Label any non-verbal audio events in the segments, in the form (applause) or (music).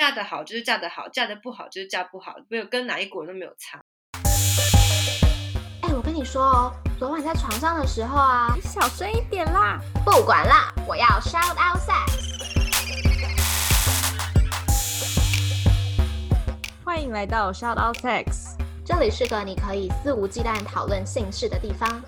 嫁得好就是嫁得好，嫁得不好就是嫁不好，没有跟哪一国人都没有差。哎，我跟你说哦，昨晚在床上的时候啊，你小声一点啦。不管啦，我要 shout out sex。欢迎来到 Shout Out Sex，这里是个你可以肆无忌惮讨论性事的地方。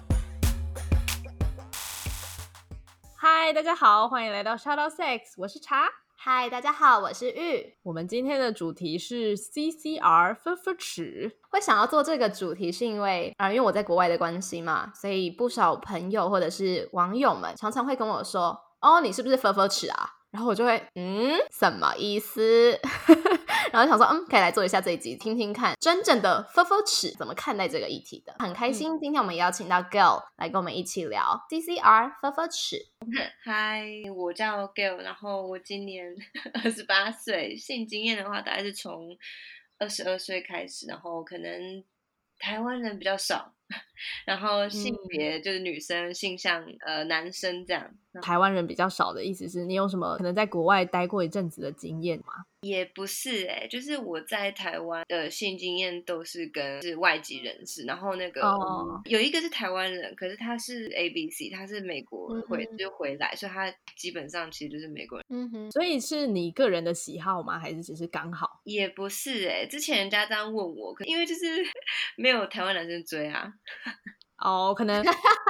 嗨，大家好，欢迎来到 Shout Out Sex，我是茶。嗨，大家好，我是玉。我们今天的主题是 CCR 分分尺。会想要做这个主题，是因为啊、因为我在国外的关系嘛，所以不少朋友或者是网友们常常会跟我说：“哦，你是不是分分尺啊？”然后我就会嗯，什么意思？(laughs) 然后想说，嗯，可以来做一下这一集，听听看真正的分分尺怎么看待这个议题的。很开心，今天我们邀请到 Girl 来跟我们一起聊 CCR 分分尺。(laughs) 嗨，我叫 Gail，然后我今年 (laughs) 二十八岁，性经验的话大概是从二十二岁开始，然后可能台湾人比较少，然后性别就是女生，性向呃男生这样。台湾人比较少的意思是你有什么可能在国外待过一阵子的经验吗？也不是哎、就是我在台湾的性经验都是跟是外籍人士，然后那个、哦有一个是台湾人，可是他是 A B C，他是美国回、嗯就回来，所以他基本上其实就是美国人。嗯哼，所以是你个人的喜好吗？还是只是刚好？也不是哎、之前人家这样问我，可因为就是 (laughs) 没有台湾男生追啊，哦，可能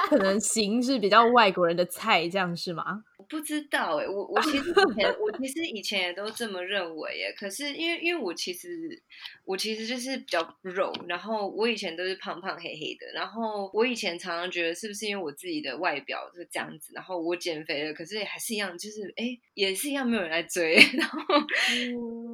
可能形是比较外国人的菜，这样是吗？我不知道哎、我我其实以前我其实以前也都这么认为耶，可是因为因为我其实我其实就是比较肉，然后我以前都是胖胖黑黑的，然后我以前常常觉得是不是因为我自己的外表是这样子，然后我减肥了，可是还是一样，就是哎也是一样没有人来追，(laughs) 然后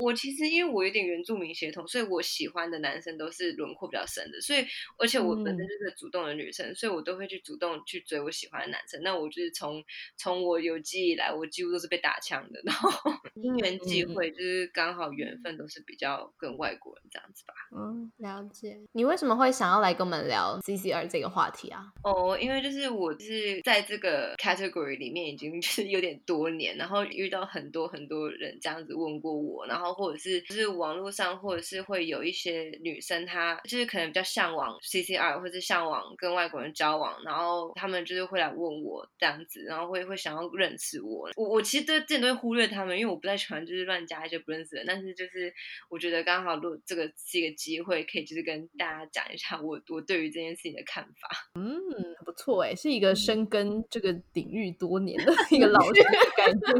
我其实因为我有点原住民血统，所以我喜欢的男生都是轮廓比较深的，所以而且我本身嗯。就是个主动的女生，所以我都会去主动去追我喜欢的男生。那我就是从从我有记忆以来，我几乎都是被打枪的，然后 (laughs) 因缘际嗯会，就是刚好缘分都是比较跟外国人这样子吧。嗯，了解。你为什么会想要来跟我们聊 CCR 这个话题啊？哦，因为就是我就是在这个 category 里面已经 (laughs) 就是有点多年，然后遇到很多很多人这样子问过我，然后或者是就是网络上或者是会有一些女生她就是可能比较向往 CCR 或者向往跟外国人交往，然后他们就是会来问我这样子，然后会会想要认识我。我我其实对之前都会忽略他们，因为我不太喜欢就是乱加一些不认识的人，但是就是我觉得刚好如果这个是一个机会，可以就是跟大家讲一下我我对于这件事情的看法。(laughs) 嗯，不错哎，是一个深耕这个领域多年的一个老师的感觉。(laughs)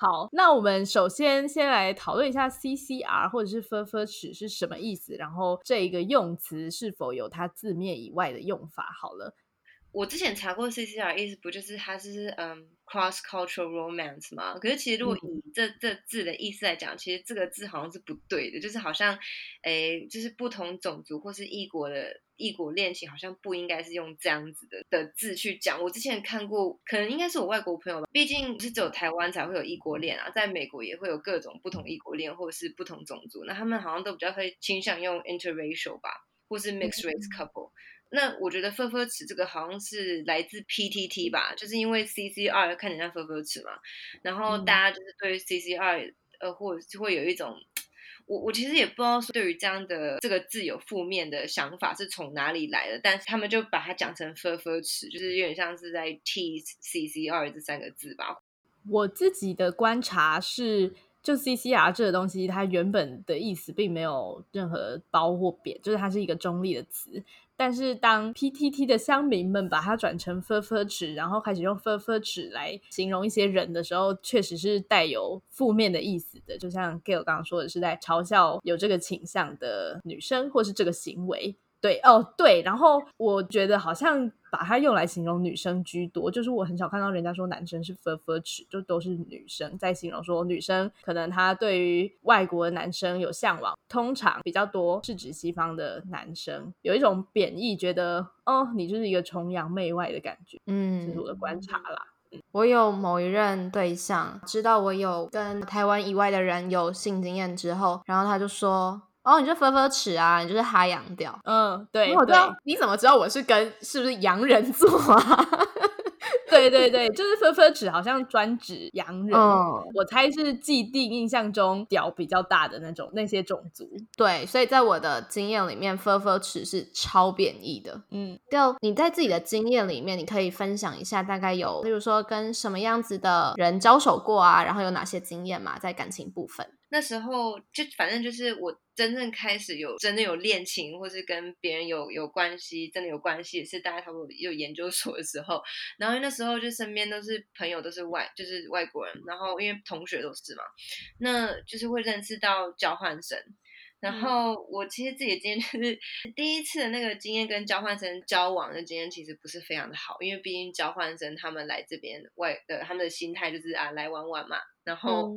好，那我们首先先来讨论一下 CCR 或者是 f f 尺是什么意思，然后这一个用词是否有它字面以外的用法。好了，我之前查过 CCR 意思不就是它是嗯 cross cultural romance 吗？可是其实如果以这、这字的意思来讲，其实这个字好像是不对的，就是好像诶，就是不同种族或是异国的异国恋情，好像不应该是用这样子的的字去讲。我之前看过，可能应该是我外国朋友吧，毕竟不是只有台湾才会有异国恋啊，在美国也会有各种不同异国恋或者是不同种族，那他们好像都比较会倾向用 interracial 吧，或是 mixed race couple。那我觉得“分分尺”这个好像是来自 PTT 吧，就是因为 CCR 看起来像分分尺嘛，然后嗯大家就是对 CCR 呃，或者是会有一种，我我其实也不知道说对于这样的这个字有负面的想法是从哪里来的，但是他们就把它讲成分分尺，就是有点像是在 tease CCR 这三个字吧。我自己的观察是，就 CCR 这个东西，它原本的意思并没有任何褒或贬，就是它是一个中立的词。但是当 PTT 的乡民们把它转成 f f 尺，然后开始用 f f 尺来形容一些人的时候，确实是带有负面的意思的。就像 Gail 刚刚说的，是在嘲笑有这个倾向的女生，或是这个行为。对哦，对，然后我觉得好像把它用来形容女生居多，就是我很少看到人家说男生是 f f 尺，就都是女生在形容说女生可能她对于外国的男生有向往，通常比较多是指西方的男生，有一种贬义，觉得哦你就是一个崇洋媚外的感觉，嗯这嗯是我的观察啦。我有某一任对象，知道我有跟台湾以外的人有性经验之后，然后他就说：“哦，你就分分尺啊，你就是哈洋调。”嗯，对对，道你怎么知道我是跟是不是洋人做啊？(laughs) 对对对，就是分分尺好像专指洋人，嗯，我猜是既定印象中屌比较大的那种那些种族。对，所以在我的经验里面 u r 尺是超贬义的。嗯，就你在自己的经验里面，你可以分享一下，大概有，例如说跟什么样子的人交手过啊，然后有哪些经验嘛，在感情部分。那时候就反正就是我真正开始有真的有恋情，或是跟别人有有关系，真的有关系，也是大概差不多有 (laughs) 研究所的时候。然后那时候就身边都是朋友，都是外就是外国人，然后因为同学都是嘛，那就是会认识到交换生。然后我其实自己的经验就是第一次的那个经验跟交换生交往的经验其实不是非常的好，因为毕竟交换生他们来这边外的他们的心态就是啊来玩玩嘛，然后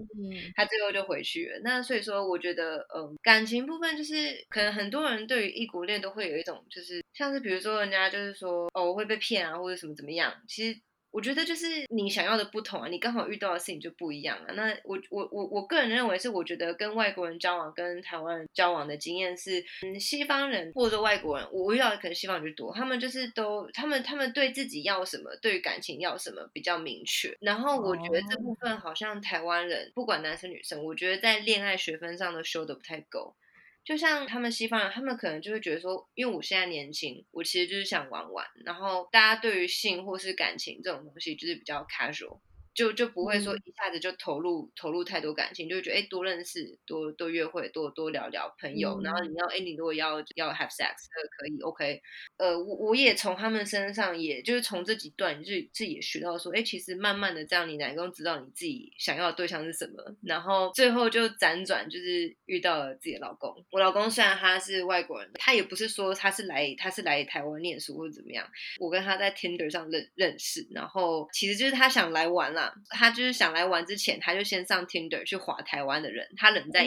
他最后就回去了。那所以说我觉得嗯感情部分就是可能很多人对于异国恋都会有一种就是像是比如说人家就是说哦会被骗啊或者什么怎么样，其实。我觉得就是你想要的不同啊，你刚好遇到的事情就不一样啊。那我我我我个人认为是，我觉得跟外国人交往跟台湾人交往的经验是，嗯，西方人或者说外国人，我遇到的可能西方人就多，他们就是都他们他们对自己要什么，对于感情要什么比较明确。然后我觉得这部分好像台湾人不管男生女生，我觉得在恋爱学分上都修的不太够。就像他们西方人，他们可能就会觉得说，因为我现在年轻，我其实就是想玩玩。然后大家对于性或是感情这种东西，就是比较 casual。就就不会说一下子就投入投入太多感情，就会觉得哎多认识多多约会多多聊聊朋友，然后你要哎你如果要要 have sex 可以 OK，呃我我也从他们身上也就是从这几段自自己也学到说哎其实慢慢的这样你能够知道你自己想要的对象是什么，然后最后就辗转就是遇到了自己的老公。我老公虽然他是外国人，他也不是说他是来他是来台湾念书或者怎么样，我跟他在 Tinder 上认认识，然后其实就是他想来玩啦。他就是想来玩之前，他就先上 Tinder 去划台湾的人，他人在，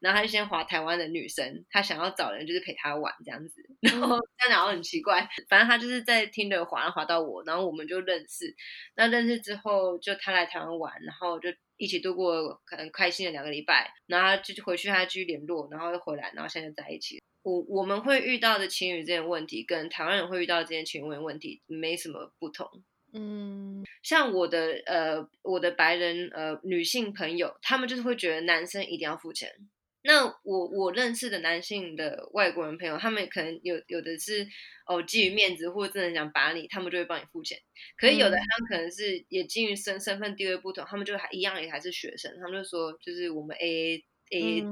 然后他就先划台湾的女生，他想要找人就是陪他玩这样子，(laughs) 然后这样然后很奇怪，反正他就是在 Tinder 划划到我，然后我们就认识，那认识之后就他来台湾玩，然后就一起度过可能开心的两个礼拜，然后就回去他继续联络，然后又回来，然后现在在一起。我我们会遇到的情侣这件问题，跟台湾人会遇到这件情侣问题没什么不同。嗯，像我的呃，我的白人呃女性朋友，他们就是会觉得男生一定要付钱。那我我认识的男性的外国人朋友，他们可能有有的是哦基于面子或者真的想把你，他们就会帮你付钱。可是有的他们可能是也基于身身份地位不同，他们就还一样也还是学生，他们就说就是我们 A A A A。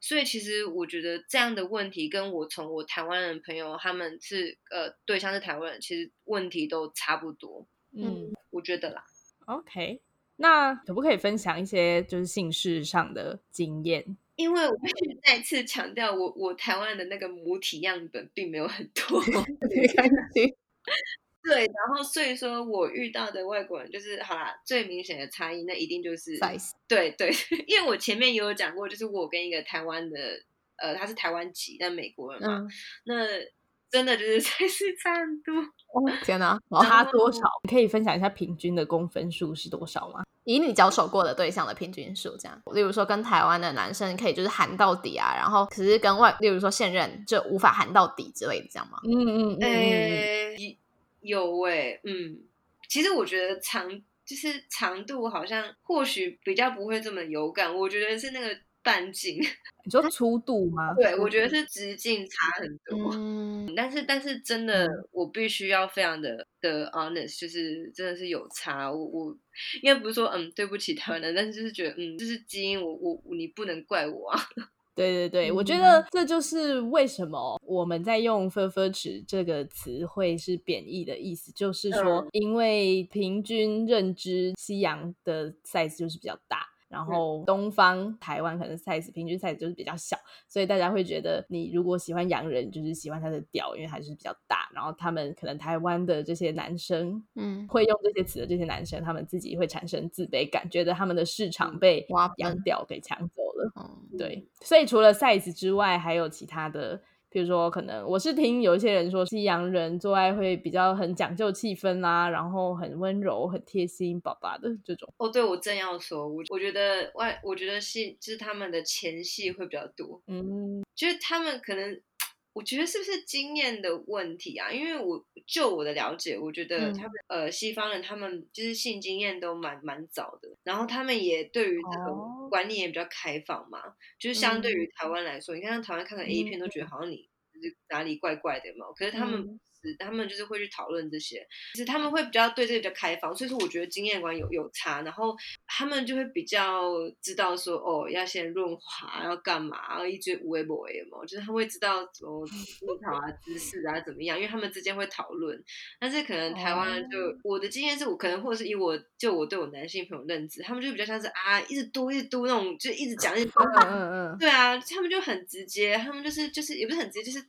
所以其实我觉得这样的问题，跟我从我台湾人朋友他们是呃对象是台湾人，其实问题都差不多。嗯，我觉得啦。OK，那可不可以分享一些就是姓氏上的经验？因为我必须再次强调，我我台湾的那个母体样本并没有很多。(laughs) 没关系。(laughs) 对，然后所以说我遇到的外国人就是好啦，最明显的差异那一定就是 size。对对，(laughs) 因为我前面也有讲过，就是我跟一个台湾的，呃，他是台湾籍但美国人嘛，那真的就是 (laughs) size 差很多。天哪，差多少？你可以分享一下平均的公分数是多少吗？以你交手过的对象的平均数，这样，例如说跟台湾的男生可以就是含到底啊，然后可是跟外，例如说现任就无法含到底之类的，这样吗？嗯嗯嗯。有诶，嗯，其实我觉得长就是长度好像或许比较不会这么有感，我觉得是那个半径，(laughs) 你说粗度吗？对，我觉得是直径差很多。嗯，(laughs) 但是但是真的，我必须要非常的的 honest，就是真的是有差。我我应该不是说嗯对不起他们，但是就是觉得嗯，这是基因，我我你不能怪我啊。对对对，我觉得这就是为什么我们在用 “fur fur 尺”这个词汇是贬义的意思，就是说，因为平均认知西洋的 size 就是比较大。然后东方台湾可能 size 平均 size 就是比较小，所以大家会觉得你如果喜欢洋人，就是喜欢他的屌，因为还是比较大。然后他们可能台湾的这些男生，嗯，会用这些词的这些男生，他们自己会产生自卑感，觉得他们的市场被洋屌给抢走了。嗯，对。所以除了 size 之外，还有其他的。比如说，可能我是听有一些人说，西洋人做爱会比较很讲究气氛啦，然后很温柔、很贴心、宝宝的这种。哦，对，我正要说，我我觉得外，我觉得是就是他们的前戏会比较多，嗯，就是他们可能。我觉得是不是经验的问题啊？因为我就我的了解，我觉得嗯。他们、呃西方人他们就是性经验都蛮蛮早的，然后他们也对于这哦。个观念也比较开放嘛，就是相对于嗯。台湾来说，你看台湾看看 A 片都觉得好像你就是哪里怪怪的嘛，可是他们他们就是会去讨论这些，其实他们会比较对这个比较开放，所以说我觉得经验观有有差，然后他们就会比较知道说哦要先润滑要干嘛，然后一堆无微不为嘛，就是他会知道怎么技巧啊姿势啊怎么样，因为他们之间会讨论，但是可能台湾人就、哦。我的经验是我可能或者是以我就我对我男性朋友认知，他们就比较像是啊一直嘟一直嘟那种，就一直讲一直讲嗯嗯嗯，对啊，他们就很直接，他们就是就是也不是很直接，就是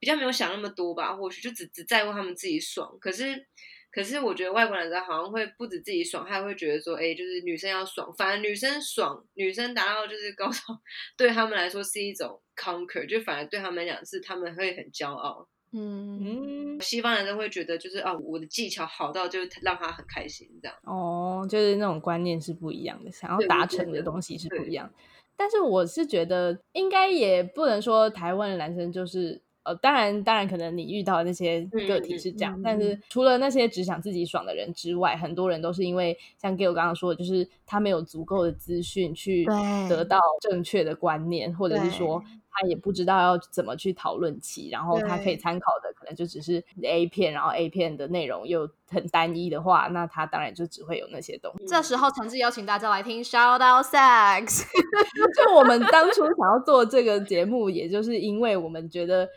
比较没有想那么多吧，或许就只只在乎他们自己爽。可是可是我觉得外国男生好像会不止自己爽，他还会觉得说，哎，就是女生要爽，反而女生爽，女生达到就是高潮，对他们来说是一种 conquer，就反而对他们来讲是他们会很骄傲。嗯嗯，西方男生会觉得就是啊，我的技巧好到就是让他很开心这样。哦，就是那种观念是不一样的，想要达成的东西是不一样。但是我是觉得，应该也不能说台湾的男生就是。呃，当然，当然，可能你遇到的那些个体是这样，嗯嗯但是除了那些只想自己爽的人之外，很多人都是因为像 Gail 刚刚说的，就是他没有足够的资讯去得到正确的观念，或者是说他也不知道要怎么去讨论起，然后他可以对参考的可能就只是 A 片，然后 A 片的内容又很单一的话，那他当然就只会有那些东西。这时候诚挚邀请大家来听 Shout Out Sex。(laughs) 就我们当初想要做这个节目，也就是因为我们觉得。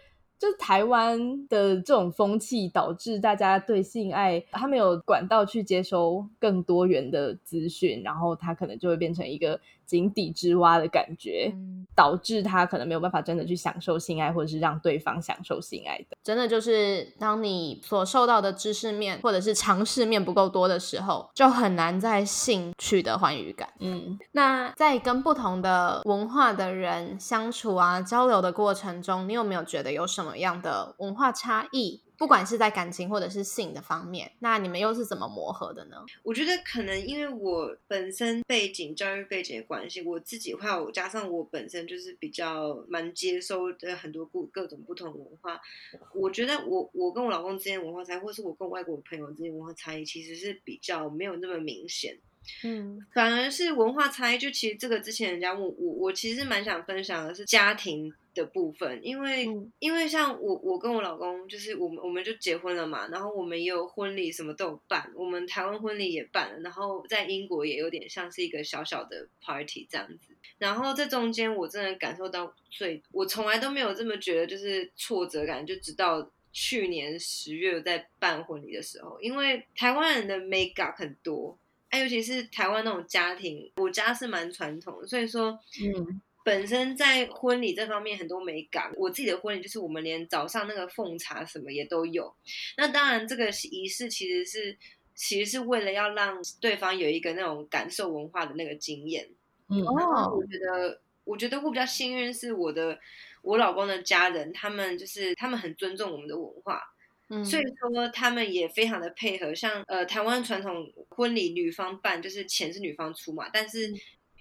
就是台湾的这种风气，导致大家对性爱他没有管道去接收更多元的资讯，然后他可能就会变成一个井底之蛙的感觉，嗯导致他可能没有办法真的去享受性爱，或者是让对方享受性爱的。真的就是当你所受到的知识面或者是尝试面不够多的时候，就很难在性取得欢愉感。嗯，那在跟不同的文化的人相处啊、交流的过程中，你有没有觉得有什么样的文化差异？不管是在感情或者是性的方面，那你们又是怎么磨合的呢？我觉得可能因为我本身背景、教育背景的关系，我自己的话，我加上我本身就是比较蛮接收的很多各各种不同文化。我觉得我我跟我老公之间文化差，或是我跟外国朋友之间文化差异，其实是比较没有那么明显。嗯。反而是文化差异，就其实这个之前人家问我，我其实蛮想分享的是家庭的部分，因为、嗯。因为像我我跟我老公，就是我们我们就结婚了嘛，然后我们也有婚礼，什么都有办，我们台湾婚礼也办了，然后在英国也有点像是一个小小的 party 这样子，然后这中间我真的感受到最，我从来都没有这么觉得就是挫折感，就直到。去年十月在办婚礼的时候，因为台湾人的 make up 很多，哎，尤其是台湾那种家庭，我家是蛮传统的，所以说，嗯，本身在婚礼这方面很多美感。我自己的婚礼就是我们连早上那个奉茶什么也都有。那当然，这个仪式其实是其实是为了要让对方有一个那种感受文化的那个经验。哦我觉得，我觉得我比较幸运是我的我老公的家人，他们就是他们很尊重我们的文化。嗯，所以说他们也非常的配合，像呃台湾传统婚礼女方办，就是钱是女方出嘛，但是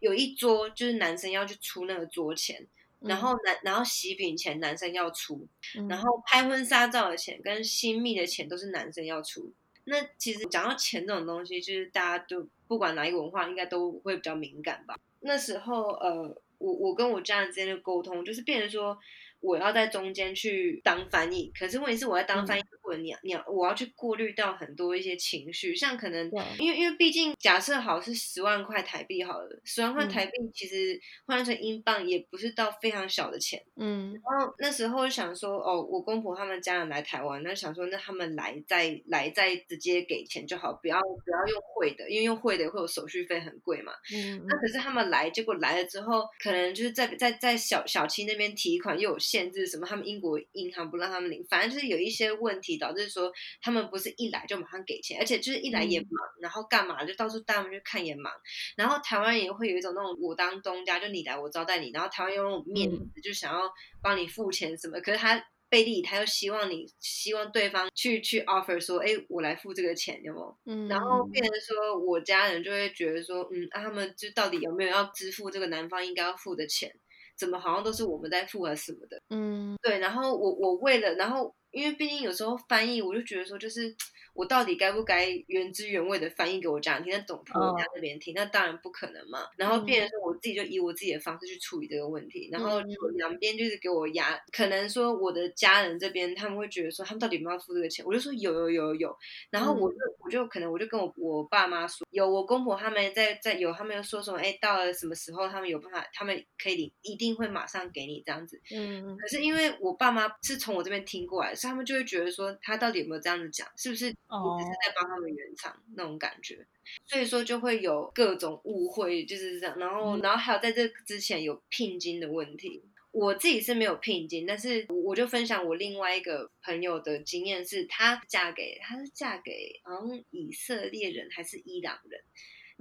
有一桌就是男生要去出那个桌钱，然后男然后喜饼钱男生要出，嗯然后拍婚纱照的钱跟新密的钱都是男生要出。那其实讲到钱这种东西，就是大家都不管哪一个文化，应该都会比较敏感吧。那时候呃，我我跟我家人之间的沟通，就是变成说。我要在中间去当翻译，可是问题是我在当翻译过程，你你要我要去过滤到很多一些情绪，像可能对。因为因为毕竟假设好是十万块台币好了，十万块嗯。台币其实换成英镑也不是到非常小的钱。嗯。然后那时候想说，哦，我公婆他们家人来台湾，那想说那他们来再来再直接给钱就好，不要不要用汇的，因为用汇的会有手续费很贵嘛。嗯。那可是他们来，结果来了之后，可能就是在在在小小七那边提款又有限制，什么他们英国银行不让他们领，反正就是有一些问题，导致说他们不是一来就马上给钱，而且就是一来也忙，然后干嘛就到处带他们去看也忙，然后台湾也会有一种那种我当东家，就你来我招待你，然后台湾用那种面子，就想要帮你付钱什么，可是他。背地里他又希望你希望对方去去 offer 说，哎，我来付这个钱，有没有？嗯，然后变成说，我家人就会觉得说，嗯，啊，他们就到底有没有要支付这个男方应该要付的钱？怎么好像都是我们在付啊什么的。嗯对，然后我我为了，然后因为毕竟有时候翻译，我就觉得说，就是我到底该不该原汁原味的翻译给我家人听，那懂婆哦家那边听，那当然不可能嘛。然后变成说我自己就以我自己的方式去处理这个问题，然后两边就是给我压，可能说我的家人这边他们会觉得说，他们到底有没有付这个钱？我就说有有有有有，然后我就我就可能我就跟我我爸妈说，有我公婆他们在在有他们又说什么，哎，到了什么时候他们有办法，他们可以领，一定会马上给你这样子。嗯可是因为我爸妈是从我这边听过来，所以他们就会觉得说他到底有没有这样子讲，是不是你哦只是在帮他们圆场那种感觉，所以说就会有各种误会，就是这样。然后，然后还有在这之前有聘金的问题。我自己是没有聘金，但是我就分享我另外一个朋友的经验是，她嫁给她是嫁给好像以色列人还是伊朗人，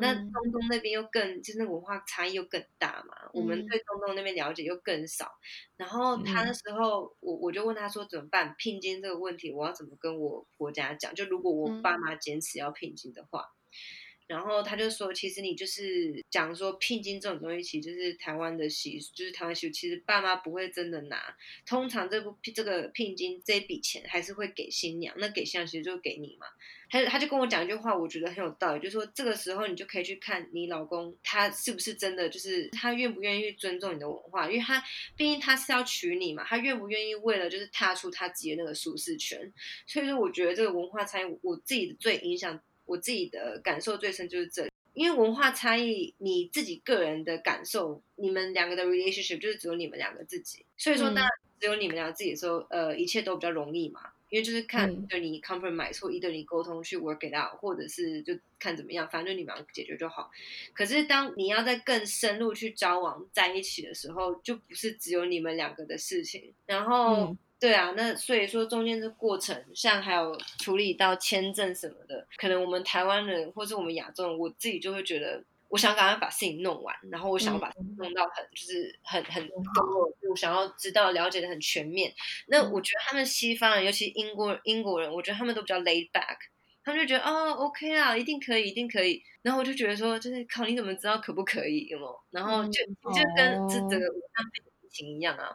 那嗯中东那边又更就是那文化差异又更大嘛，我们嗯对中东那边了解又更少。然后他那时候，我我就问他说怎么办？聘金这个问题，我要怎么跟我婆家讲？就如果我嗯爸妈坚持要聘金的话，然后他就说，其实你就是讲说聘金这种东西，其实就是台湾的习俗，就是台湾习俗，其实爸妈不会真的拿。通常这部这个聘金这笔钱还是会给新娘，那给新娘其实就给你嘛。他他就跟我讲一句话，我觉得很有道理，就是说这个时候你就可以去看你老公他是不是真的，就是他愿不愿意尊重你的文化，因为他毕竟他是要娶你嘛，他愿不愿意为了就是踏出他自己的那个舒适圈，所以说我觉得这个文化差异，我自己的最影响我自己的感受最深就是这里。因为文化差异，你自己个人的感受，你们两个的 relationship 就是只有你们两个自己，所以说嗯当然只有你们两个自己的时候，呃，一切都比较容易嘛。因为就是看嗯对你 compromise 或一对你沟通去 work it out，或者是就看怎么样，反正就你们俩解决就好。可是当你要在更深入去交往在一起的时候，就不是只有你们两个的事情。然后、嗯对啊，那所以说中间这过程，像还有处理到签证什么的，可能我们台湾人或是我们亚洲人，我自己就会觉得。我想赶快把事情弄完，然后我想要把事情弄到很，就是很很很我想要知道了解的很全面。那嗯我觉得他们西方人，尤其英国英国人，我觉得他们都比较 laid back，他们就觉得哦 OK 啊，一定可以，一定可以。然后我就觉得说，就是靠你怎么知道可不可以？有没有？然后就、嗯就跟这哦整个武汉肺炎疫情一样啊，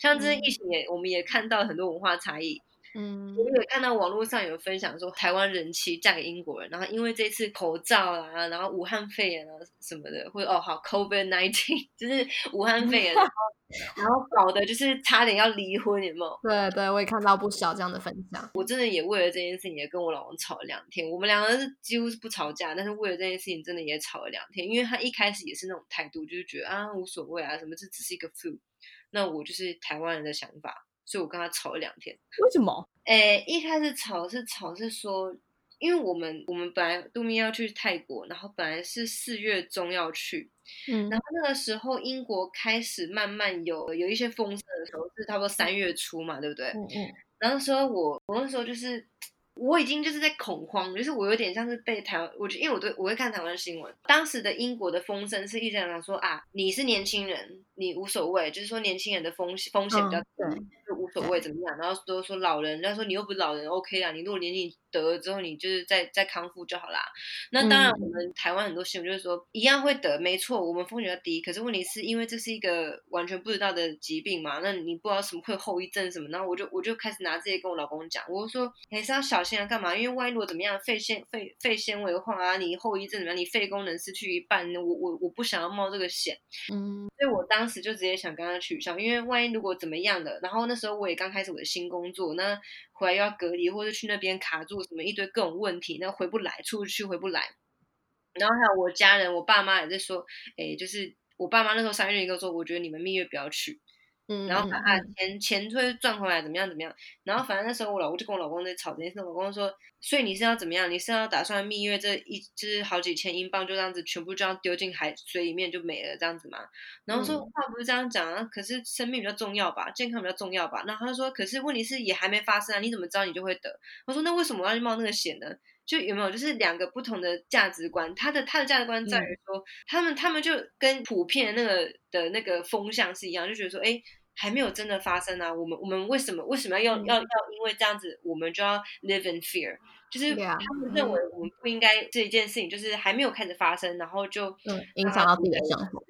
像这次疫情也，我们也看到很多文化差异。嗯我有看到网络上有分享说，台湾人妻嫁给英国人，然后因为这次口罩啊，然后武汉肺炎啊什么的，或者哦好 COVID nineteen，(laughs) 就是武汉肺炎，然后 (laughs) 然后搞的就是差点要离婚，有没有？对对，我也看到不少这样的分享。我真的也为了这件事情也跟我老公吵了两天。我们两个是几乎是不吵架，但是为了这件事情真的也吵了两天。因为他一开始也是那种态度，就是觉得啊无所谓啊，什么这只是一个 flu。那我就是台湾人的想法，所以我跟他吵了两天。为什么？诶，一开始吵是吵是说，因为我们我们本来杜咪要去泰国，然后本来是四月中要去，嗯然后那个时候英国开始慢慢有有一些风声的时候，是差不多三月初嘛，对不对？嗯嗯然后那时候我我那时候就是我已经就是在恐慌，就是我有点像是被台湾，我就因为我对我会看台湾新闻，当时的英国的风声是一直讲说啊，你是年轻人，你无所谓，就是说年轻人的风险风险比较低，嗯就无所谓怎么样，然后都说老人，人家说你又不是老人，OK 啊，你如果年纪得了之后，你就是再再康复就好啦。那当然，嗯我们台湾很多新闻就是说一样会得，没错，我们风险要低，可是问题是因为这是一个完全不知道的疾病嘛，那你不知道什么会有后遗症什么，然后我就我就开始拿这些跟我老公讲，我就说还是要小心啊，干嘛？因为万一如果怎么样，肺纤肺肺纤维化啊，你后遗症怎么样，你肺功能失去一半，我我我不想要冒这个险。嗯所以我当当时就直接想跟他取消，因为万一如果怎么样了，然后那时候我也刚开始我的新工作，那回来又要隔离，或者去那边卡住什么一堆各种问题，那回不来，出不去回不来。然后还有我家人，我爸妈也在说，哎，就是我爸妈那时候三月一个说，我觉得你们蜜月不要去，嗯，然后把他钱钱会赚回来，怎么样怎么样。然后反正那时候我老公就跟我老公在吵这件事，我老公说，所以你是要怎么样？你是要打算蜜月这一就是好几千英镑就这样子全部这样丢进海水里面就没了这样子吗？然后说嗯话不是这样讲啊，可是生命比较重要吧，健康比较重要吧。然后他说，可是问题是也还没发生啊，你怎么知道你就会得？我说那为什么我要去冒那个险呢？就有没有就是两个不同的价值观？他的他的价值观在于说，他们他们就跟普遍那个的那个风向是一样，就觉得说，哎。还没有真的发生啊！我们我们为什么为什么要要嗯要要因为这样子，我们就要 live in fear？就是他们认为我们不应该这一件事情，就是还没有开始发生，然后就嗯影响到自己的生活。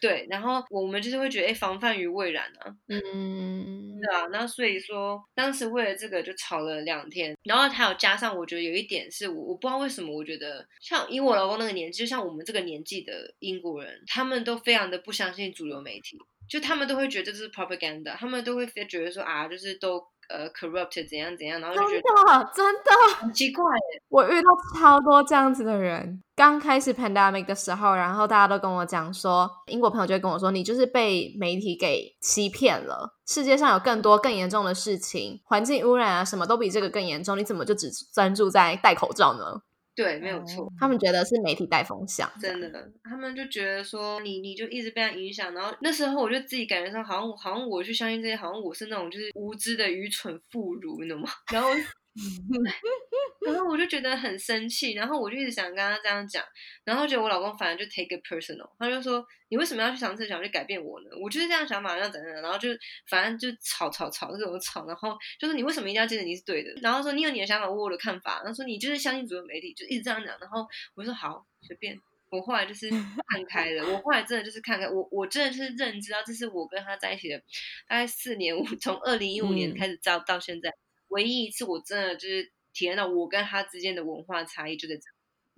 对，然后我们就是会觉得，哎，防范于未然啊，嗯，对啊，那所以说当时为了这个就吵了两天，然后还有加上，我觉得有一点是我我不知道为什么，我觉得像以我老公那个年纪，就像我们这个年纪的英国人，他们都非常的不相信主流媒体，就他们都会觉得这是 propaganda，他们都会觉得说啊，就是都。呃，corrupt 怎样怎样，然后就觉得真的很奇怪。我遇到超多这样子的人。刚开始 pandemic 的时候，然后大家都跟我讲说，英国朋友就会跟我说，你就是被媒体给欺骗了。世界上有更多更严重的事情，环境污染啊，什么都比这个更严重。你怎么就只专注在戴口罩呢？对，没有错。他们觉得是媒体带风向，真的。他们就觉得说你，你就一直被他影响。然后那时候我就自己感觉上，好像好像我去相信这些，好像我是那种就是无知的愚蠢妇孺，你懂吗？(laughs) 然后。(laughs) 然后我就觉得很生气，然后我就一直想跟他这样讲，然后觉得我老公反而就 take it personal，他就说你为什么要去尝试想去改变我呢？我就是这样想法，要怎样，然后就反正就吵吵吵各种吵，然后就是你为什么一定要觉得你是对的？然后说你有你的想法，我有我的看法，然后说你就是相信主流媒体，就一直这样讲。然后我说好，随便。我后来就是看开了，我后来真的就是看开，我我真的是认知到这是我跟他在一起的大概四年，我从二零一五年开始到到现在。唯一一次，我真的就是体验到我跟他之间的文化差异就在这。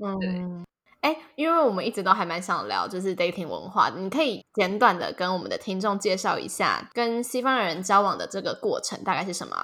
嗯，对。哎，因为我们一直都还蛮想聊，就是 dating 文化，你可以简短的跟我们的听众介绍一下，跟西方人交往的这个过程大概是什么？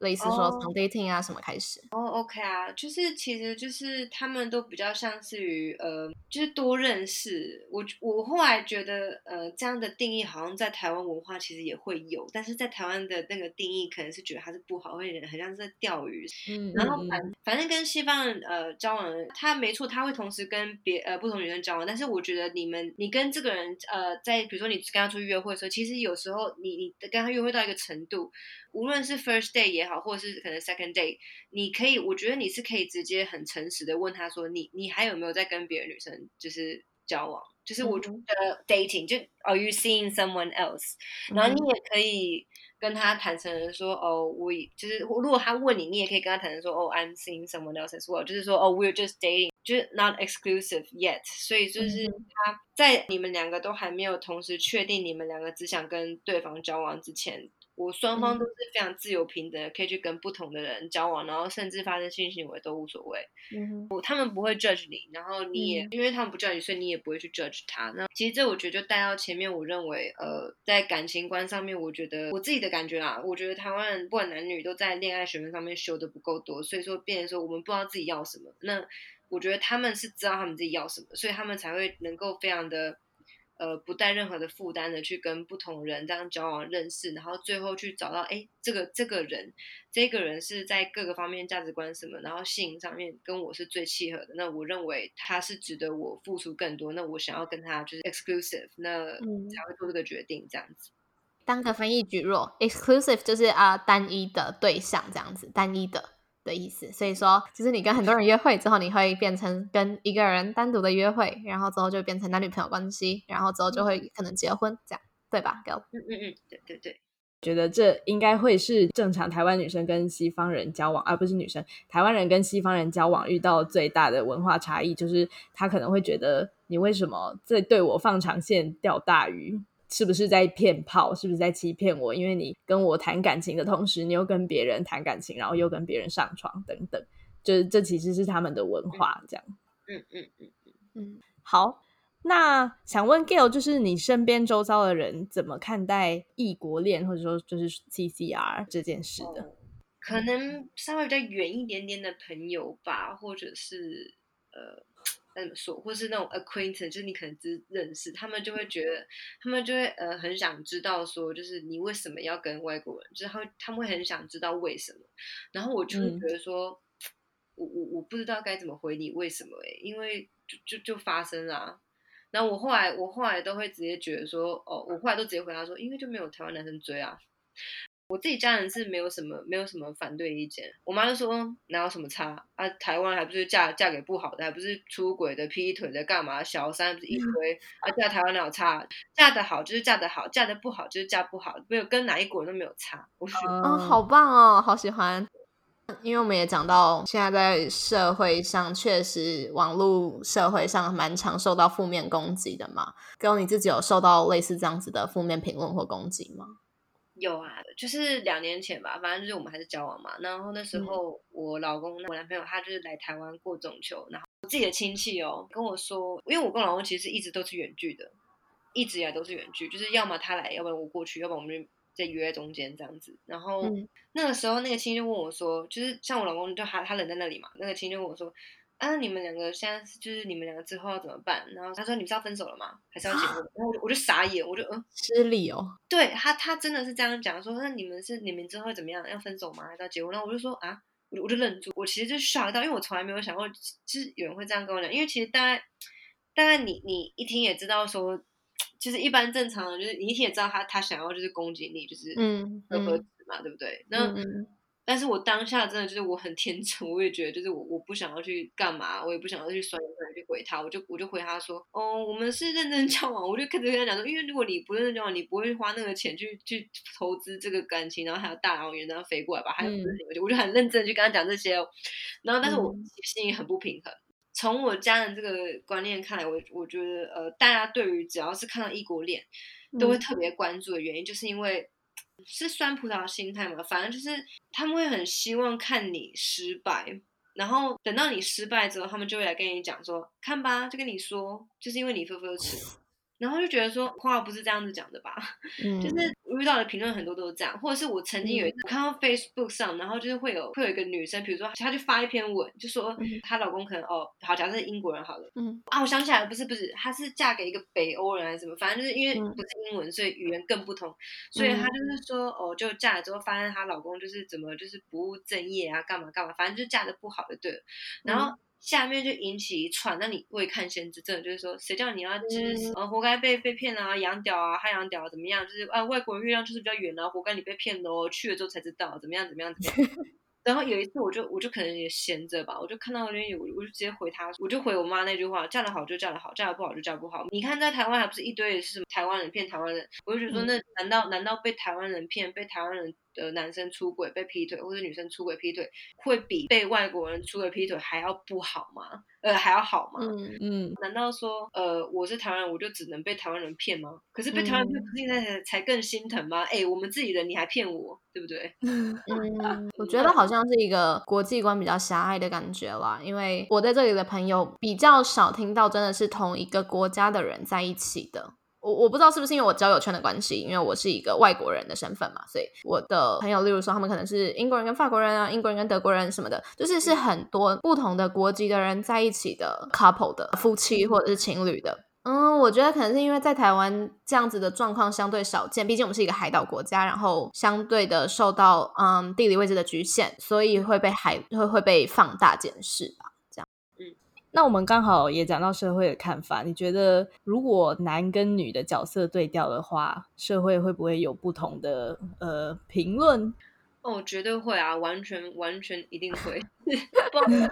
类似说从 dating 啊什么开始？哦，OK 啊，就是其实就是他们都比较像是于呃，就是多认识。我我后来觉得呃，这样的定义好像在台湾文化其实也会有，但是在台湾的那个定义可能是觉得它是不好，会很像是在钓鱼。嗯，然后反反正跟西方人呃交往，他没错，他会同时跟别呃不同女生交往，但是我觉得你们你跟这个人呃在比如说你跟他出去约会的时候，其实有时候你你跟他约会到一个程度。无论是 first day 也好，或者是可能 second day，你可以，我觉得你是可以直接很诚实的问他说，你你还有没有在跟别的女生就是交往？就是我觉得 dating 就 are you seeing someone else？然后你也可以跟他坦诚的说，哦，我就是如果他问你，你也可以跟他坦诚说，哦，I'm seeing someone else as well，就是说，哦，we're just dating，就是 not exclusive yet。所以就是他在你们两个都还没有同时确定你们两个只想跟对方交往之前。我双方都是非常自由平等，可以去跟不同的人交往，然后甚至发生性行为都无所谓。嗯，我他们不会 judge 你，然后你也因为他们不 judge 你，所以你也不会去 judge 他。那其实这我觉得就带到前面，我认为呃，在感情观上面，我觉得我自己的感觉啦，我觉得台湾人不管男女都在恋爱学分上面修的不够多，所以说变成说我们不知道自己要什么。那我觉得他们是知道他们自己要什么，所以他们才会能够非常的。呃，不带任何的负担的去跟不同人这样交往认识，然后最后去找到，哎，这个这个人，这个人是在各个方面价值观什么，然后性上面跟我是最契合的，那我认为他是值得我付出更多，那我想要跟他就是 exclusive，那才会做这个决定这样子。当个翻译举弱，exclusive 就是啊单一的对象这样子，单一的。的意思，所以说，就是你跟很多人约会之后，你会变成跟一个人单独的约会，然后之后就变成男女朋友关系，然后之后就会可能结婚，这样对吧？Go，嗯嗯嗯，对对对，觉得这应该会是正常台湾女生跟西方人交往，而不是女生台湾人跟西方人交往遇到最大的文化差异，就是他可能会觉得你为什么在对我放长线钓大鱼。是不是在骗炮？是不是在欺骗我？因为你跟我谈感情的同时，你又跟别人谈感情，然后又跟别人上床等等，就是这其实是他们的文化，这样。嗯嗯嗯嗯嗯。好，那想问 Gail，就是你身边周遭的人怎么看待异国恋，或者说就是 CCR 这件事的？可能稍微比较远一点点的朋友吧，或者是呃。怎么说，或是那种 acquaintance，就是你可能只认识，他们就会觉得，他们就会呃很想知道说，就是你为什么要跟外国人，就是他他们会很想知道为什么，然后我就会觉得说，我我我不知道该怎么回你为什么哎，因为就就就发生了，然后我后来我后来都会直接觉得说，哦，我后来都直接回答说，因为就没有台湾男生追啊。我自己家人是没有什么没有什么反对意见，我妈就说哪有什么差啊，台湾还不是嫁嫁给不好的，还不是出轨的、劈腿的，干嘛小三不是一堆啊？嫁台湾哪有差？嫁得好就是嫁得好，嫁得不好就是嫁不好，没有跟哪一国人都没有差。我嗯，好棒哦，好喜欢。因为我们也讲到，现在在社会上确实网络社会上蛮常受到负面攻击的嘛。跟你自己有受到类似这样子的负面评论或攻击吗？有啊，就是两年前吧，反正就是我们还是交往嘛。然后那时候我老公、我男朋友他就是来台湾过中秋，然后我自己的亲戚哦跟我说，因为我跟我老公其实一直都是远距的，一直以来都是远距，就是要么他来，要不然我过去，要不然我们就在约在中间这样子。然后那个时候那个亲戚就问我说，就是像我老公就他他人在那里嘛，那个亲戚就问我说。啊，你们两个现在就是你们两个之后要怎么办？然后他说：“你们是要分手了吗？还是要结婚？”然后我就我就傻眼，我就嗯，失礼哦。对他，他真的是这样讲，说那你们是你们之后会怎么样？要分手吗？还是要结婚？然后我就说啊，我我就愣住，我其实就吓到，因为我从来没有想过，就是有人会这样跟我讲。因为其实大概大概你你一听也知道说，就是一般正常的，就是你一听也知道他他想要就是攻击你，就是嗯和和嘛，对不对？那。但是我当下真的就是我很天真，我也觉得就是我我不想要去干嘛，我也不想要去酸他去回他，我就我就回他说，哦，我们是认真交往，我就开始跟他讲说，因为如果你不认真交往，你不会花那个钱去去投资这个感情，然后还有大老远这样飞过来吧，还有我就很认真去跟他讲这些，然后但是我心里很不平衡。从我家人这个观念看来，我我觉得呃，大家对于只要是看到异国恋，都会特别关注的原因，就是因为。是酸葡萄心态嘛？反正就是他们会很希望看你失败，然后等到你失败之后，他们就会来跟你讲说：“看吧，就跟你说，就是因为你分分吃。”然后就觉得说话不是这样子讲的吧，(laughs) 就是遇到的评论很多都是这样，或者是我曾经有一次看到 Facebook 上，然后就是会有会有一个女生，比如说她就发一篇文，就说她老公可能哦，好，假设是英国人好了，嗯。啊，我想起来了，不是不是，她是嫁给一个北欧人还是什么，反正就是因为不是英文，所以语言更不同，所以她就是说哦，就嫁了之后发现她老公就是怎么就是不务正业啊，干嘛干嘛，反正就嫁的不好的对了，然后。下面就引起一串，那你未看先知，真的就是说，谁叫你要就是呃活该被被骗啊，养屌啊，害洋屌啊怎么样？就是啊，外国人月亮就是比较圆啊，活该你被骗的哦，去了之后才知道怎么样怎么样怎么样。(laughs) 然后有一次，我就我就可能也闲着吧，我就看到那边有，我就直接回他，我就回我妈那句话：嫁得好就嫁得好，嫁得不好就嫁不好。你看在台湾还不是一堆是什么台湾人骗台湾人？我就觉得说，那难道难道被台湾人骗，被台湾人？的男生出轨被劈腿，或者女生出轨劈腿，会比被外国人出轨劈腿还要不好吗？呃，还要好吗？嗯嗯，难道说，呃，我是台湾人，我就只能被台湾人骗吗？可是被台湾人骗，现在才才更心疼吗？哎，我们自己人你还骗我，对不对？(laughs) 嗯，我觉得好像是一个国际观比较狭隘的感觉啦，因为我在这里的朋友比较少听到真的是同一个国家的人在一起的。我我不知道是不是因为我交友圈的关系，因为我是一个外国人的身份嘛，所以我的朋友，例如说他们可能是英国人跟法国人啊，英国人跟德国人什么的，就是是很多不同的国籍的人在一起的 couple 的夫妻或者是情侣的。嗯，我觉得可能是因为在台湾这样子的状况相对少见，毕竟我们是一个海岛国家，然后相对的受到嗯地理位置的局限，所以会被海会会被放大检视吧。那我们刚好也讲到社会的看法，你觉得如果男跟女的角色对调的话，社会会不会有不同的呃评论？哦，绝对会啊，完全完全一定会。(laughs) 就是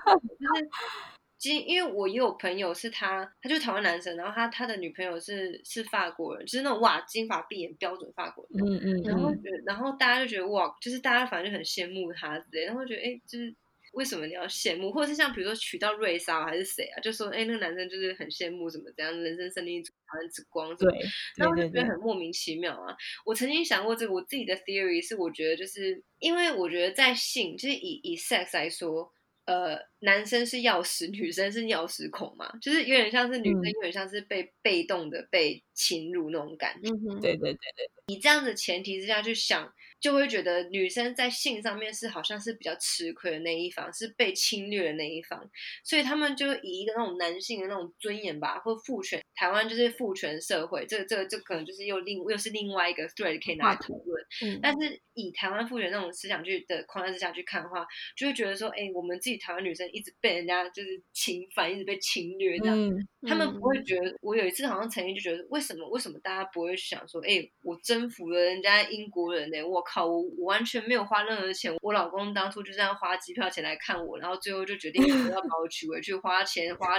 其实因为我也有朋友是他，他就是台湾男生，然后他他的女朋友是是法国人，就是那种哇金发碧眼标准法国人。嗯嗯。然后然后大家就觉得哇，就是大家反正就很羡慕他之类，然后觉得哎就是。为什么你要羡慕？或者是像比如说娶到瑞莎还是谁啊？就说哎，那个男生就是很羡慕怎么这样，人生胜利组、好像之光，对，那我就觉得很莫名其妙啊。我曾经想过这个，我自己的 theory 是，我觉得就是因为我觉得在性，就是以以 sex 来说，呃，男生是钥匙，(laughs) 女生是钥匙孔嘛，就是有点像是女生有点像是被被动的被侵入那种感觉。对对对对，以这样的前提之下去想。就会觉得女生在性上面是好像是比较吃亏的那一方，是被侵略的那一方，所以他们就以一个那种男性的那种尊严吧，或父权，台湾就是父权社会，这个这个这可能就是又另又是另外一个 thread 可以拿来讨论。嗯，但是以台湾父权那种思想去的框架之下去看的话，就会觉得说，哎，我们自己台湾女生一直被人家就是侵犯，一直被侵略这样，他们不会觉得。我有一次好像曾经就觉得，为什么为什么大家不会想说，哎，我征服了人家英国人呢？我。靠，我我完全没有花任何钱，我老公当初就这样花机票钱来看我，然后最后就决定要把我娶回去，花钱花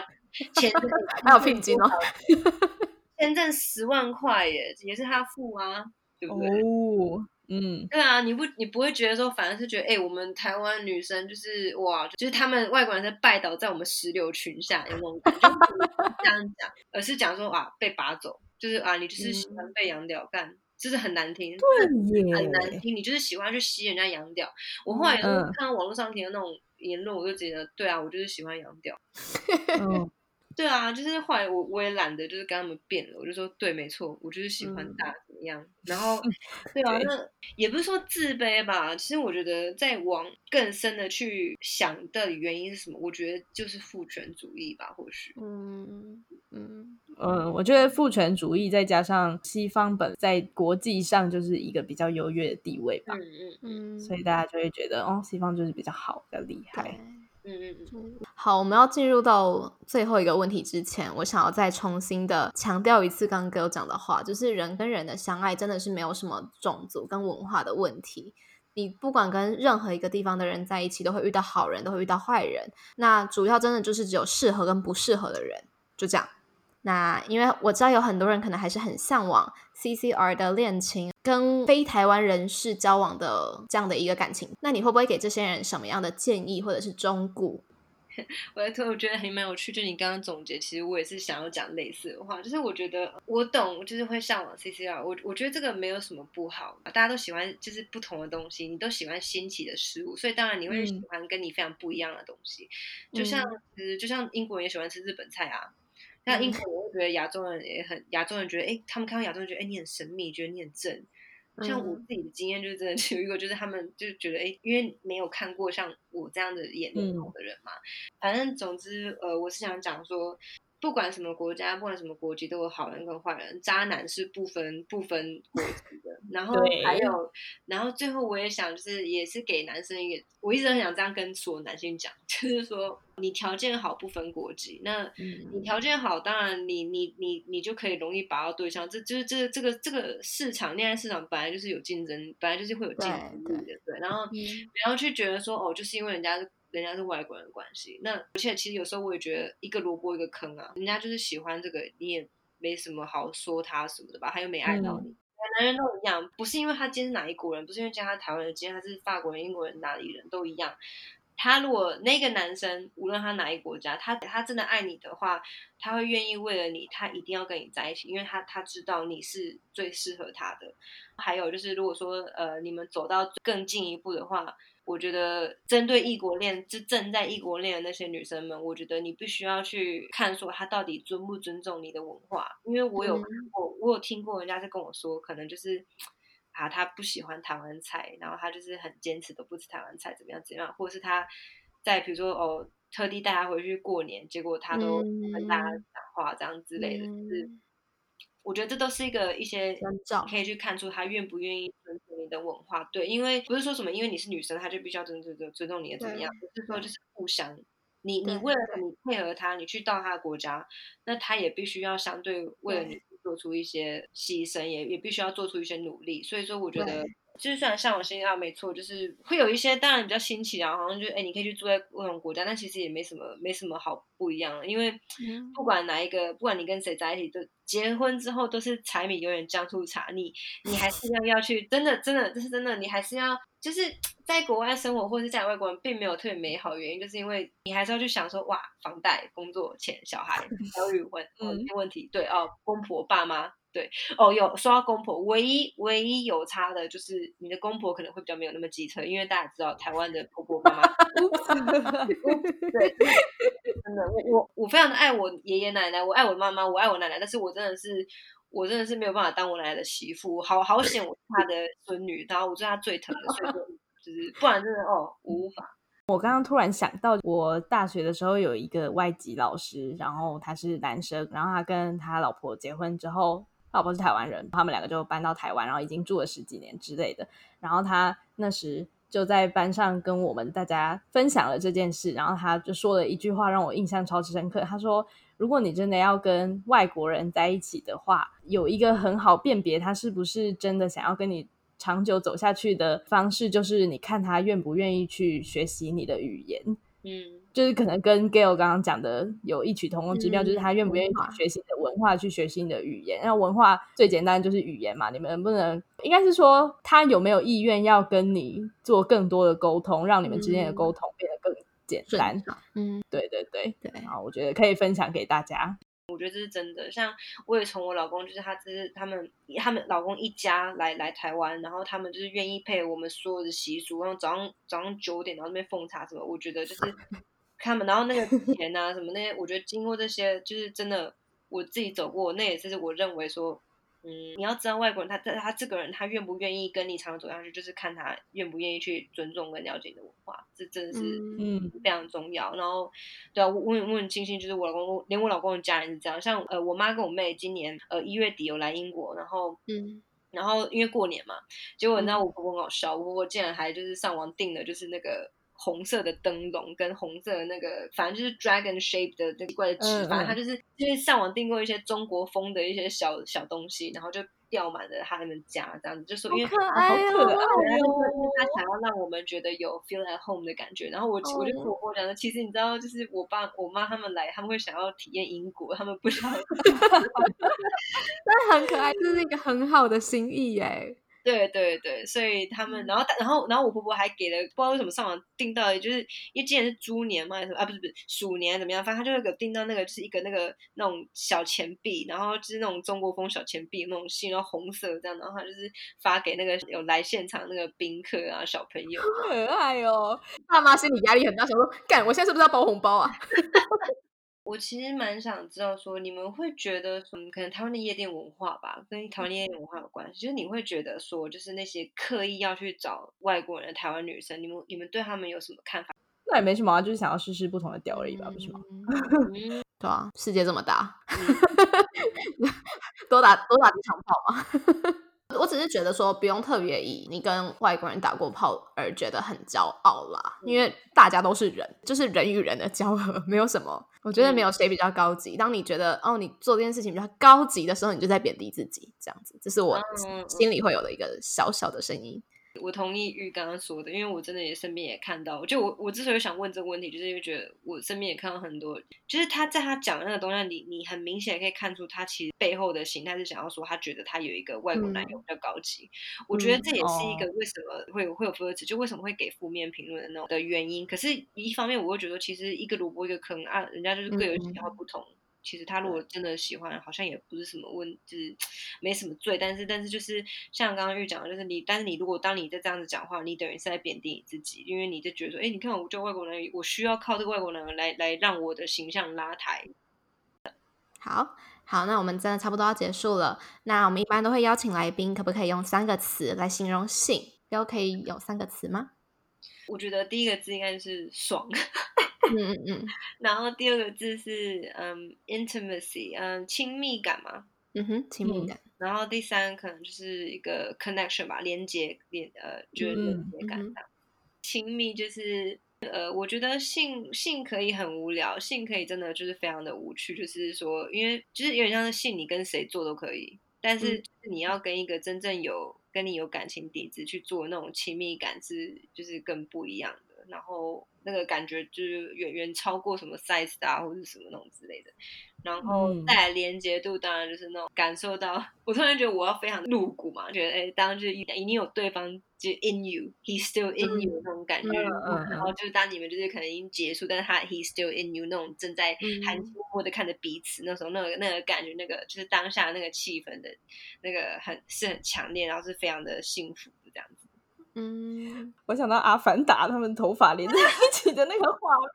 钱 (laughs) 还有聘金哦，签证十万块耶，也是他付啊，对不对？哦，嗯，对啊，你不你不会觉得说，反而是觉得，哎、我们台湾女生就是哇，就是他们外国人在拜倒在我们石榴裙下，有没有感觉，就不这样讲，而是讲说啊，被拔走，就是啊，你就是喜欢被养屌干，就是很难听，对很难，听，你就是喜欢去吸人家羊屌。我后来看到网络上听的那种言论，我就觉得，对啊，我就是喜欢羊屌。(laughs) 嗯对啊，就是后来我我也懒得就是跟他们辩了，我就说对，没错，我就是喜欢嗯大怎么样。然后 (laughs) 对啊，那也不是说自卑吧，其实我觉得在往更深的去想的原因是什么，我觉得就是父权主义吧，或许。嗯嗯嗯，我觉得父权主义再加上西方本在国际上就是一个比较优越的地位吧，嗯嗯嗯，所以大家就会觉得哦，西方就是比较好，比较厉害。嗯嗯嗯，好，我们要进入到最后一个问题之前，我想要再重新的强调一次刚刚哥讲的话，就是人跟人的相爱真的是没有什么种族跟文化的问题。你不管跟任何一个地方的人在一起，都会遇到好人，都会遇到坏人。那主要真的就是只有适合跟不适合的人，就这样。那因为我知道有很多人可能还是很向往 CCR 的恋情，跟非台湾人士交往的这样的一个感情。那你会不会给这些人什么样的建议或者是忠告？(laughs) 我在突然觉得还蛮有趣，就你刚刚总结，其实我也是想要讲类似的话，就是我觉得我懂，就是会向往 CCR，我我觉得这个没有什么不好，大家都喜欢就是不同的东西，你都喜欢新奇的事物，所以当然你会喜嗯欢跟你非常不一样的东西，就像其实就像英国人也喜欢吃日本菜啊。像英国人会觉得亚洲人也很，亚洲人觉得，哎，他们看到亚洲人觉得，哎，你很神秘，觉得你很正。像我嗯。自己的经验就是真的是 (laughs) 有一个，就是他们就觉得，哎，因为没有看过像我这样的眼嗯。光的人嘛，反正总之，呃，我是想讲说，不管什么国家，不管什么国籍，都有好人跟坏人，渣男是不分不分国籍的。然后还有，然后最后我也想，就是也是给男生一个，我一直很想这样跟所有男性讲，(laughs) 就是说，你条件好不分国籍，那你嗯条件好，当然你你你你就可以容易把到对象，这就是这这个这个市场恋爱市场本来就是有竞争，本来就是会有竞争对力的，对。然后嗯不要去觉得说哦，就是因为人家是人家是外国人的关系，那而且其实有时候我也觉得一个萝卜一个坑啊，人家就是喜欢这个，你也没什么好说他什么的吧，他又没爱到你。男人都一样，不是因为他今天是哪一国人，不是因为今天他台湾人，今天他是法国人、英国人、哪里人都一样。他如果那个男生无论他哪一个国家，他他真的爱你的话，他会愿意为了你，他一定要跟你在一起，因为他他知道你是最适合他的。还有就是，如果说呃你们走到更进一步的话，我觉得针对异国恋，就正在异国恋的那些女生们，我觉得你必须要去看说她到底尊不尊重你的文化，因为我有嗯。看过，我有听过人家在跟我说，可能就是。啊，他不喜欢台湾菜，然后他就是很坚持都不吃台湾菜，怎么样怎么样，或者是他在比如说哦，特地带他回去过年，结果他都不跟大家嗯。讲话这样之类的，就是嗯我觉得这都是一个一些可以去看出他愿不愿意尊重你的文化。对，因为不是说什么因为你是女生，他就必须要尊重尊尊重你的怎么样，不是说就是互相。你你为了你配合他，你去到他的国家，那他也必须要相对为了你做出一些牺牲，也也必须要做出一些努力。所以说，我觉得对就是虽然向往新加坡没错，就是会有一些当然比较新奇啊，好像就哎你可以去住在不同国家，但其实也没什么没什么好不一样的，因为嗯不管哪一个，不管你跟谁在一起，都结婚之后都是柴米油盐酱醋茶，你你还是要要去，真的真的这是真的，你还是要就是在国外生活或者是在外国人，并没有特别美好的原因，就是因为你还是要去想说哇，房贷、工作、钱、小孩、(laughs) 教育问哦嗯问题，对哦，公婆、爸妈。对哦，有说到公婆，唯一唯一有差的就是你的公婆可能会比较没有那么机车，因为大家知道台湾的婆婆妈妈 (laughs) (laughs) 对，真的，我我我非常的爱我爷爷奶奶，我爱我妈妈，我爱我奶奶，但是我真的是，我真的是没有办法当我奶奶的媳妇，好好险我是她的孙女，然后我是她最疼的，所以就是不然真的哦，我无法。我刚刚突然想到，我大学的时候有一个外籍老师，然后他是男生，然后他跟他老婆结婚之后，老婆是台湾人，他们两个就搬到台湾，然后已经住了十几年之类的。然后他那时就在班上跟我们大家分享了这件事，然后他就说了一句话让我印象超级深刻。他说：“如果你真的要跟外国人在一起的话，有一个很好辨别他是不是真的想要跟你。”长久走下去的方式，就是你看他愿不愿意去学习你的语言。嗯，就是可能跟 Gail 刚刚讲的有异曲同工之妙，嗯就是他愿不愿意学新的文化，去学新的语言。那文化最简单就是语言嘛，你们能不能应该是说他有没有意愿要跟你做更多的沟通，让你们之间的嗯沟通变得更简单嗯，对对对，对，然后我觉得可以分享给大家。我觉得这是真的。像我也从我老公，就是他，就是他们他们老公一家来来台湾，然后他们就是愿意配合我们所有的习俗，然后早上早上九点然后那边奉茶什么，我觉得就是他们，然后那个钱啊什么那些，我觉得经过这些，就是真的我自己走过，那也是我认为说。嗯，你要知道外国人他他他这个人他愿不愿意跟你长久走下去，就是看他愿不愿意去尊重跟了解你的文化，这真的是嗯嗯非常重要。然后，对啊，我我很我很庆幸，就是我老公连我老公的家人是这样，像呃我妈跟我妹今年呃一月底有来英国，然后嗯，然后因为过年嘛，结果你知道嗯我婆婆很好笑，我婆婆竟然还就是上网订了就是那个。红色的灯笼跟红色的那个，反正就是 dragon shape 的那奇怪的纸，嗯嗯反正她就是就是上网订购一些中国风的一些小小东西，然后就吊满了他们家这样子，就说因为可爱好可爱对哦他想要让我们觉得有 feel at home 的感觉。然后我我就跟我婆讲说，其实你知道，就是我爸我妈他们来，他们会想要体验英国，他们不知道。(laughs) 那很可爱，这是一个很好的心意耶。对对对，所以他们，然后然后然后我婆婆还给了不知道为什么上网订到，就是因为今年是猪年嘛，什么啊不是不是鼠年怎么样，反正他就会给我订到那个就是一个那个那种小钱币，然后就是那种中国风小钱币那种信，然后红色这样，然后他就是发给那个有来现场那个宾客啊小朋友。可爱哦，爸妈心理压力很大，想说，干，我现在是不是要包红包啊？(laughs) 我其实蛮想知道，说你们会觉得，嗯，可能台湾的夜店文化吧，跟台湾的夜店文化有关系。就是你会觉得说，就是那些刻意要去找外国人的台湾女生，你们你们对他们有什么看法？那也没什么啊，就是想要试试不同的调而已吧，不是吗？嗯，(laughs) 对啊，世界这么大，嗯 (laughs) 多打多打几场炮嘛。我只是觉得说，不用特别以你跟外国人打过炮而觉得很骄傲啦，因为大家都是人，就是人与人的交合，没有什么，我觉得没有谁比较高级。当你觉得哦，你做这件事情比较高级的时候，你就在贬低自己，这样子，这是我心里会有的一个小小的声音。我同意玉刚刚说的，因为我真的也身边也看到，就我我之所以想问这个问题，就是因为觉得我身边也看到很多，就是他在他讲的那个东西，你你很明显可以看出他其实背后的形态是想要说，他觉得他有一个外国男友比较高级。我觉得这也是一个为什么会有会有 l i r 就为什么会给负面评论的那种的原因。可是，一方面我会觉得，其实一个萝卜一个坑啊，人家就是各有喜好不同。其实他如果真的喜欢，好像也不是什么问，就是没什么罪。但是，但是就是像刚刚玉讲的，就是你，但是你如果当你在这样子讲话，你等于是在贬低你自己，因为你就觉得说，哎，你看我叫外国人，我需要靠这个外国人来来让我的形象拉抬。好好，那我们真的差不多要结束了。那我们一般都会邀请来宾，可不可以用三个词来形容性？都可以有三个词吗？我觉得第一个字应该是爽，嗯嗯嗯然后第二个字是嗯 intimacy，嗯亲密感嘛，嗯哼，亲密嗯感。然后第三可能就是一个 connection 吧，连接连呃，就是连嗯接感。亲密就是呃，我觉得性性可以很无聊，性可以真的就是非常的无趣，就是说，因为就是有点像是性，你跟谁做都可以，但是你要跟一个真正有跟你有感情底子去做那种亲密感是就是更不一样的，然后那个感觉就是远远超过什么 size 啊或者什么那种之类的。然后嗯再来连接度，当然就是那种感受到，我突然觉得我要非常露骨嘛，觉得哎，当就是一定有对方就 in you，he still in you 那种感觉，嗯嗯然后就是当你们就是可能已经结束，但是他 he still in you 那种正在嗯含情脉脉的看着彼此，那时候那个那个感觉，那个就是当下那个气氛的那个很是很强烈，然后是非常的幸福这样子。嗯，(laughs) 我想到阿凡达他们头发连在一起的那个画面，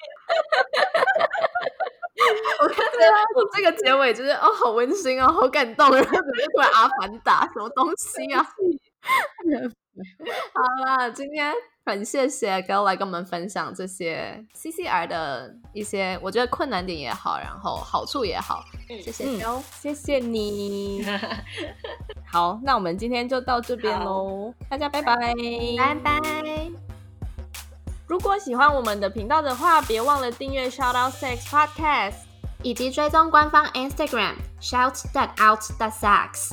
(laughs) 我看这个这个结尾就是哦，好温馨哦，好感动，然后怎么突然阿凡达什么东西啊？(laughs) (laughs) 好了，今天很谢谢 g 来跟我们分享这些 CCR 的一些，我觉得困难点也好，然后好处也好，嗯谢谢嗯 g 谢谢你。(laughs) 好，那我们今天就到这边喽，大家拜拜，拜拜。如果喜欢我们的频道的话，别忘了订阅 Shout Out Sex Podcast。以及追踪官方 Instagram shout that out that sex。